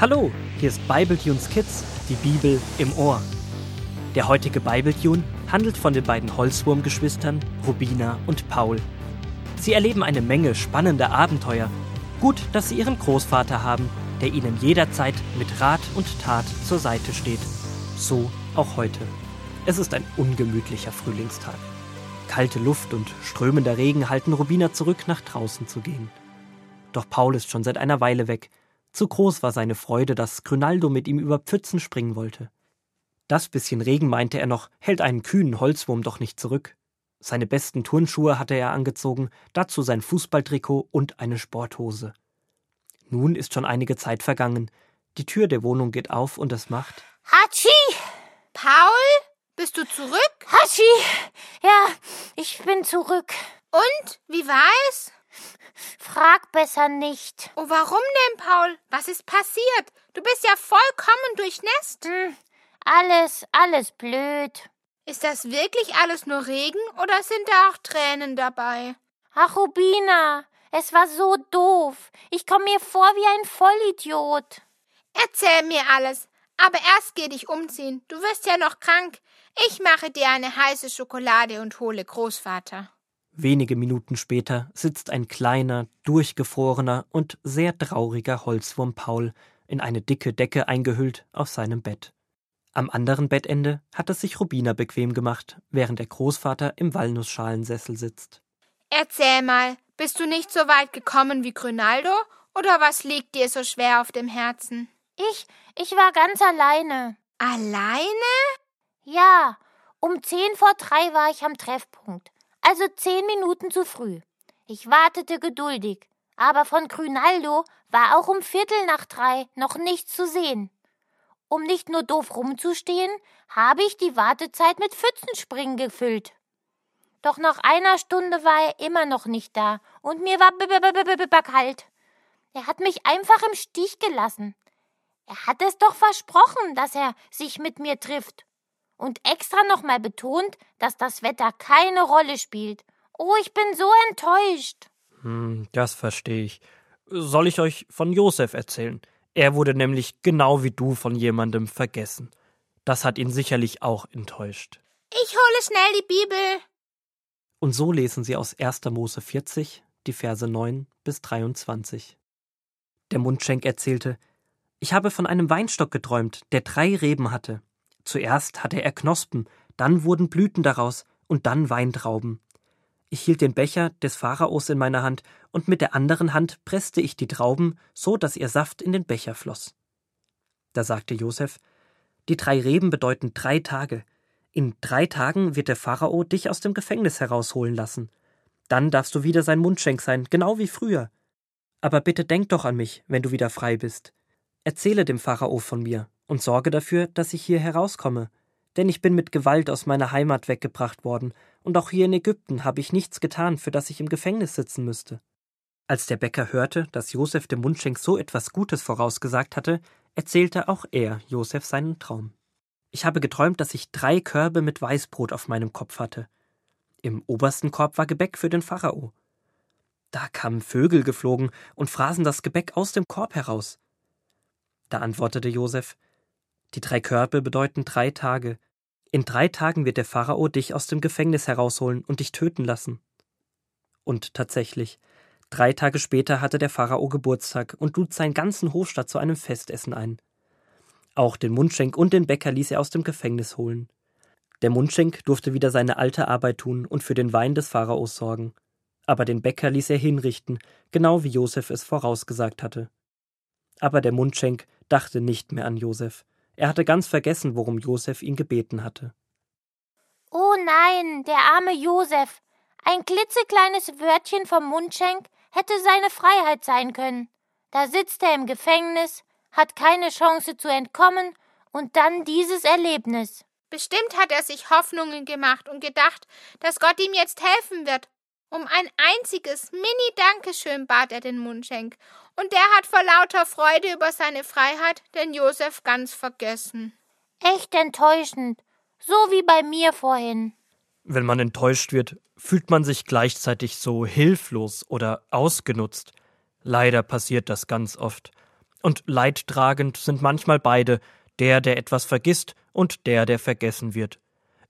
Hallo, hier ist Bibletunes Kids, die Bibel im Ohr. Der heutige Bibletune handelt von den beiden Holzwurmgeschwistern Rubina und Paul. Sie erleben eine Menge spannender Abenteuer. Gut, dass sie ihren Großvater haben, der ihnen jederzeit mit Rat und Tat zur Seite steht. So auch heute. Es ist ein ungemütlicher Frühlingstag. Kalte Luft und strömender Regen halten Rubina zurück, nach draußen zu gehen. Doch Paul ist schon seit einer Weile weg. Zu groß war seine Freude, dass Grünaldo mit ihm über Pfützen springen wollte. Das bisschen Regen, meinte er noch, hält einen kühnen Holzwurm doch nicht zurück. Seine besten Turnschuhe hatte er angezogen, dazu sein Fußballtrikot und eine Sporthose. Nun ist schon einige Zeit vergangen. Die Tür der Wohnung geht auf und es macht Hatschi! Paul, bist du zurück? Hatschi! Ja, ich bin zurück. Und, wie war es? Frag besser nicht. Oh, warum denn, Paul? Was ist passiert? Du bist ja vollkommen durchnässt. Hm, alles, alles blöd. Ist das wirklich alles nur Regen oder sind da auch Tränen dabei? Ach, Rubina, es war so doof. Ich komme mir vor wie ein Vollidiot. Erzähl mir alles. Aber erst geh dich umziehen. Du wirst ja noch krank. Ich mache dir eine heiße Schokolade und hole Großvater. Wenige Minuten später sitzt ein kleiner, durchgefrorener und sehr trauriger Holzwurm Paul in eine dicke Decke eingehüllt auf seinem Bett. Am anderen Bettende hat es sich Rubina bequem gemacht, während der Großvater im Walnussschalensessel sitzt. Erzähl mal, bist du nicht so weit gekommen wie Grünaldo oder was liegt dir so schwer auf dem Herzen? Ich, ich war ganz alleine. Alleine? Ja, um zehn vor drei war ich am Treffpunkt also zehn Minuten zu früh. Ich wartete geduldig, aber von Grünaldo war auch um Viertel nach drei noch nichts zu sehen. Um nicht nur doof rumzustehen, habe ich die Wartezeit mit Pfützenspringen gefüllt. Doch nach einer Stunde war er immer noch nicht da und mir war kalt. Er hat mich einfach im Stich gelassen. Er hat es doch versprochen, dass er sich mit mir trifft und extra nochmal betont, dass das Wetter keine Rolle spielt. Oh, ich bin so enttäuscht. Hm, das verstehe ich. Soll ich euch von Josef erzählen? Er wurde nämlich genau wie du von jemandem vergessen. Das hat ihn sicherlich auch enttäuscht. Ich hole schnell die Bibel. Und so lesen sie aus 1. Mose 40, die Verse 9 bis 23. Der Mundschenk erzählte, ich habe von einem Weinstock geträumt, der drei Reben hatte. Zuerst hatte er Knospen, dann wurden Blüten daraus und dann Weintrauben. Ich hielt den Becher des Pharaos in meiner Hand, und mit der anderen Hand presste ich die Trauben, so dass ihr Saft in den Becher floss. Da sagte Josef, die drei Reben bedeuten drei Tage. In drei Tagen wird der Pharao dich aus dem Gefängnis herausholen lassen. Dann darfst du wieder sein Mundschenk sein, genau wie früher. Aber bitte denk doch an mich, wenn du wieder frei bist. Erzähle dem Pharao von mir und sorge dafür, dass ich hier herauskomme, denn ich bin mit Gewalt aus meiner Heimat weggebracht worden, und auch hier in Ägypten habe ich nichts getan, für das ich im Gefängnis sitzen müsste. Als der Bäcker hörte, dass Josef dem Mundschenk so etwas Gutes vorausgesagt hatte, erzählte auch er Josef seinen Traum. Ich habe geträumt, dass ich drei Körbe mit Weißbrot auf meinem Kopf hatte. Im obersten Korb war Gebäck für den Pharao. Da kamen Vögel geflogen und fraßen das Gebäck aus dem Korb heraus. Da antwortete Josef Die drei Körbe bedeuten drei Tage. In drei Tagen wird der Pharao dich aus dem Gefängnis herausholen und dich töten lassen. Und tatsächlich, drei Tage später hatte der Pharao Geburtstag und lud seinen ganzen Hofstaat zu einem Festessen ein. Auch den Mundschenk und den Bäcker ließ er aus dem Gefängnis holen. Der Mundschenk durfte wieder seine alte Arbeit tun und für den Wein des Pharaos sorgen. Aber den Bäcker ließ er hinrichten, genau wie Josef es vorausgesagt hatte. Aber der Mundschenk dachte nicht mehr an Josef. Er hatte ganz vergessen, worum Josef ihn gebeten hatte. Oh nein, der arme Josef. Ein klitzekleines Wörtchen vom Mundschenk hätte seine Freiheit sein können. Da sitzt er im Gefängnis, hat keine Chance zu entkommen und dann dieses Erlebnis. Bestimmt hat er sich Hoffnungen gemacht und gedacht, dass Gott ihm jetzt helfen wird. Um ein einziges Mini-Dankeschön bat er den Mundschenk, und der hat vor lauter Freude über seine Freiheit den Josef ganz vergessen. Echt enttäuschend, so wie bei mir vorhin. Wenn man enttäuscht wird, fühlt man sich gleichzeitig so hilflos oder ausgenutzt. Leider passiert das ganz oft. Und leidtragend sind manchmal beide, der, der etwas vergisst, und der, der vergessen wird.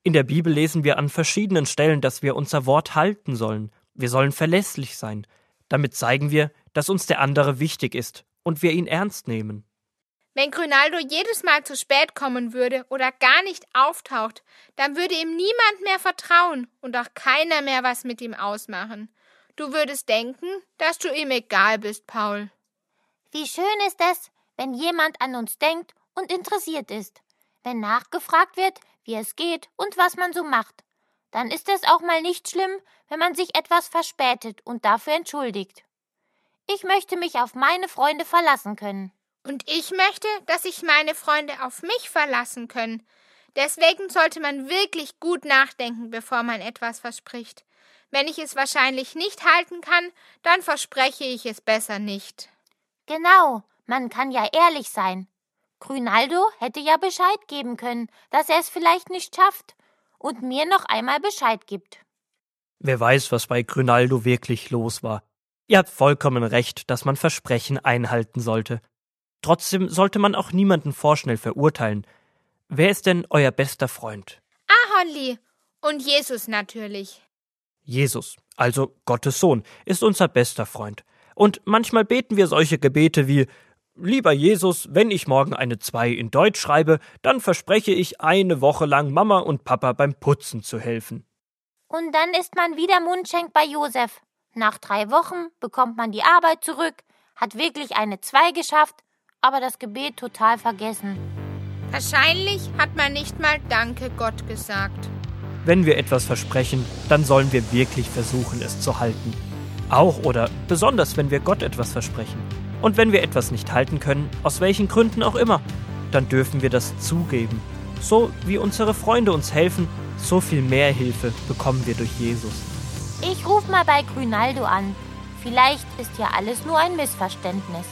In der Bibel lesen wir an verschiedenen Stellen, dass wir unser Wort halten sollen. Wir sollen verlässlich sein. Damit zeigen wir, dass uns der andere wichtig ist und wir ihn ernst nehmen. Wenn Grünaldo jedes Mal zu spät kommen würde oder gar nicht auftaucht, dann würde ihm niemand mehr vertrauen und auch keiner mehr was mit ihm ausmachen. Du würdest denken, dass du ihm egal bist, Paul. Wie schön ist es, wenn jemand an uns denkt und interessiert ist. Wenn nachgefragt wird, wie es geht und was man so macht. Dann ist es auch mal nicht schlimm, wenn man sich etwas verspätet und dafür entschuldigt. Ich möchte mich auf meine Freunde verlassen können. Und ich möchte, dass sich meine Freunde auf mich verlassen können. Deswegen sollte man wirklich gut nachdenken, bevor man etwas verspricht. Wenn ich es wahrscheinlich nicht halten kann, dann verspreche ich es besser nicht. Genau, man kann ja ehrlich sein. Grünaldo hätte ja Bescheid geben können, dass er es vielleicht nicht schafft und mir noch einmal Bescheid gibt. Wer weiß, was bei Grünaldo wirklich los war. Ihr habt vollkommen recht, dass man Versprechen einhalten sollte. Trotzdem sollte man auch niemanden vorschnell verurteilen. Wer ist denn euer bester Freund? Ahornli und Jesus natürlich. Jesus, also Gottes Sohn, ist unser bester Freund. Und manchmal beten wir solche Gebete wie Lieber Jesus, wenn ich morgen eine 2 in Deutsch schreibe, dann verspreche ich eine Woche lang Mama und Papa beim Putzen zu helfen. Und dann ist man wieder Mundschenk bei Josef. Nach drei Wochen bekommt man die Arbeit zurück, hat wirklich eine 2 geschafft, aber das Gebet total vergessen. Wahrscheinlich hat man nicht mal Danke Gott gesagt. Wenn wir etwas versprechen, dann sollen wir wirklich versuchen, es zu halten. Auch oder besonders, wenn wir Gott etwas versprechen. Und wenn wir etwas nicht halten können, aus welchen Gründen auch immer, dann dürfen wir das zugeben. So wie unsere Freunde uns helfen, so viel mehr Hilfe bekommen wir durch Jesus. Ich ruf mal bei Grünaldo an. Vielleicht ist ja alles nur ein Missverständnis.